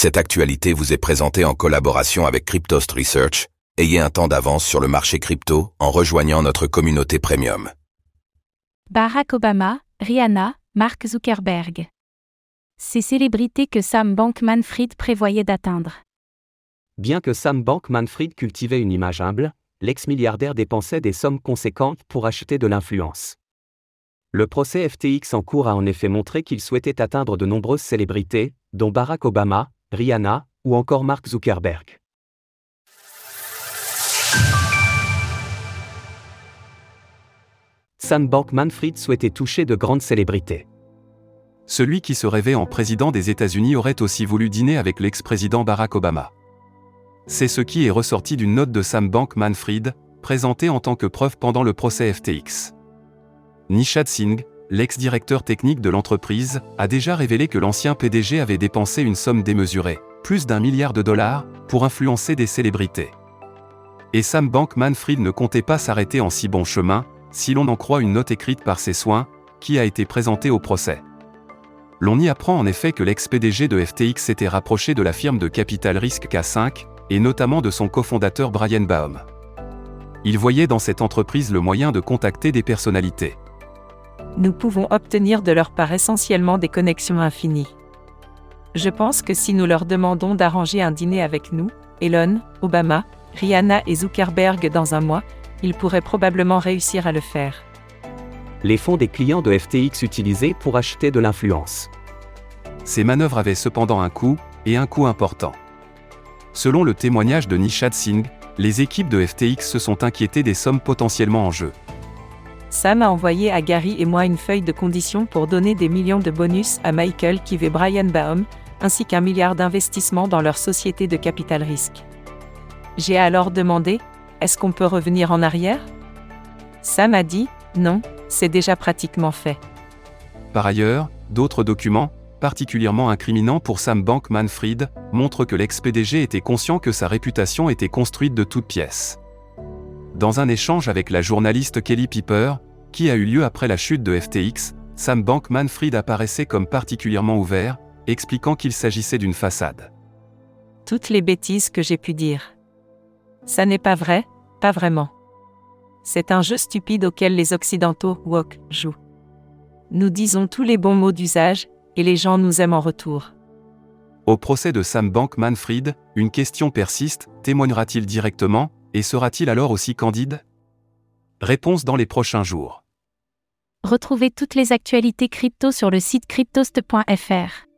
Cette actualité vous est présentée en collaboration avec Cryptost Research. Ayez un temps d'avance sur le marché crypto en rejoignant notre communauté premium. Barack Obama, Rihanna, Mark Zuckerberg. Ces célébrités que Sam Bankman-Fried prévoyait d'atteindre. Bien que Sam Bankman-Fried cultivait une image humble, l'ex-milliardaire dépensait des sommes conséquentes pour acheter de l'influence. Le procès FTX en cours a en effet montré qu'il souhaitait atteindre de nombreuses célébrités, dont Barack Obama, Rihanna, ou encore Mark Zuckerberg. Sam Bankman-Fried souhaitait toucher de grandes célébrités. Celui qui se rêvait en président des États-Unis aurait aussi voulu dîner avec l'ex-président Barack Obama. C'est ce qui est ressorti d'une note de Sam Bankman-Fried, présentée en tant que preuve pendant le procès FTX. Nishad Singh, l'ex-directeur technique de l'entreprise, a déjà révélé que l'ancien PDG avait dépensé une somme démesurée, plus d'un milliard de dollars, pour influencer des célébrités. Et Sam Bankman-Fried ne comptait pas s'arrêter en si bon chemin, si l'on en croit une note écrite par ses soins, qui a été présentée au procès. L'on y apprend en effet que l'ex-PDG de FTX s'était rapproché de la firme de capital risque K5, et notamment de son cofondateur Brian Baum. Il voyait dans cette entreprise le moyen de contacter des personnalités nous pouvons obtenir de leur part essentiellement des connexions infinies. Je pense que si nous leur demandons d'arranger un dîner avec nous, Elon, Obama, Rihanna et Zuckerberg dans un mois, ils pourraient probablement réussir à le faire. Les fonds des clients de FTX utilisés pour acheter de l'influence. Ces manœuvres avaient cependant un coût, et un coût important. Selon le témoignage de Nishad Singh, les équipes de FTX se sont inquiétées des sommes potentiellement en jeu. Sam a envoyé à Gary et moi une feuille de conditions pour donner des millions de bonus à Michael Kive et Brian Baum, ainsi qu'un milliard d'investissements dans leur société de capital risque. J'ai alors demandé, est-ce qu'on peut revenir en arrière? Sam a dit, non, c'est déjà pratiquement fait. Par ailleurs, d'autres documents, particulièrement incriminants pour Sam Bankman-Fried, montrent que l'ex-PDG était conscient que sa réputation était construite de toutes pièces. Dans un échange avec la journaliste Kelly Piper, qui a eu lieu après la chute de FTX, Sam Bankman-Fried apparaissait comme particulièrement ouvert, expliquant qu'il s'agissait d'une façade. Toutes les bêtises que j'ai pu dire. Ça n'est pas vrai, pas vraiment. C'est un jeu stupide auquel les Occidentaux, woke, jouent. Nous disons tous les bons mots d'usage, et les gens nous aiment en retour. Au procès de Sam Bankman-Fried, une question persiste, témoignera-t-il directement, et sera-t-il alors aussi candide? Réponse dans les prochains jours. Retrouvez toutes les actualités crypto sur le site cryptost.fr.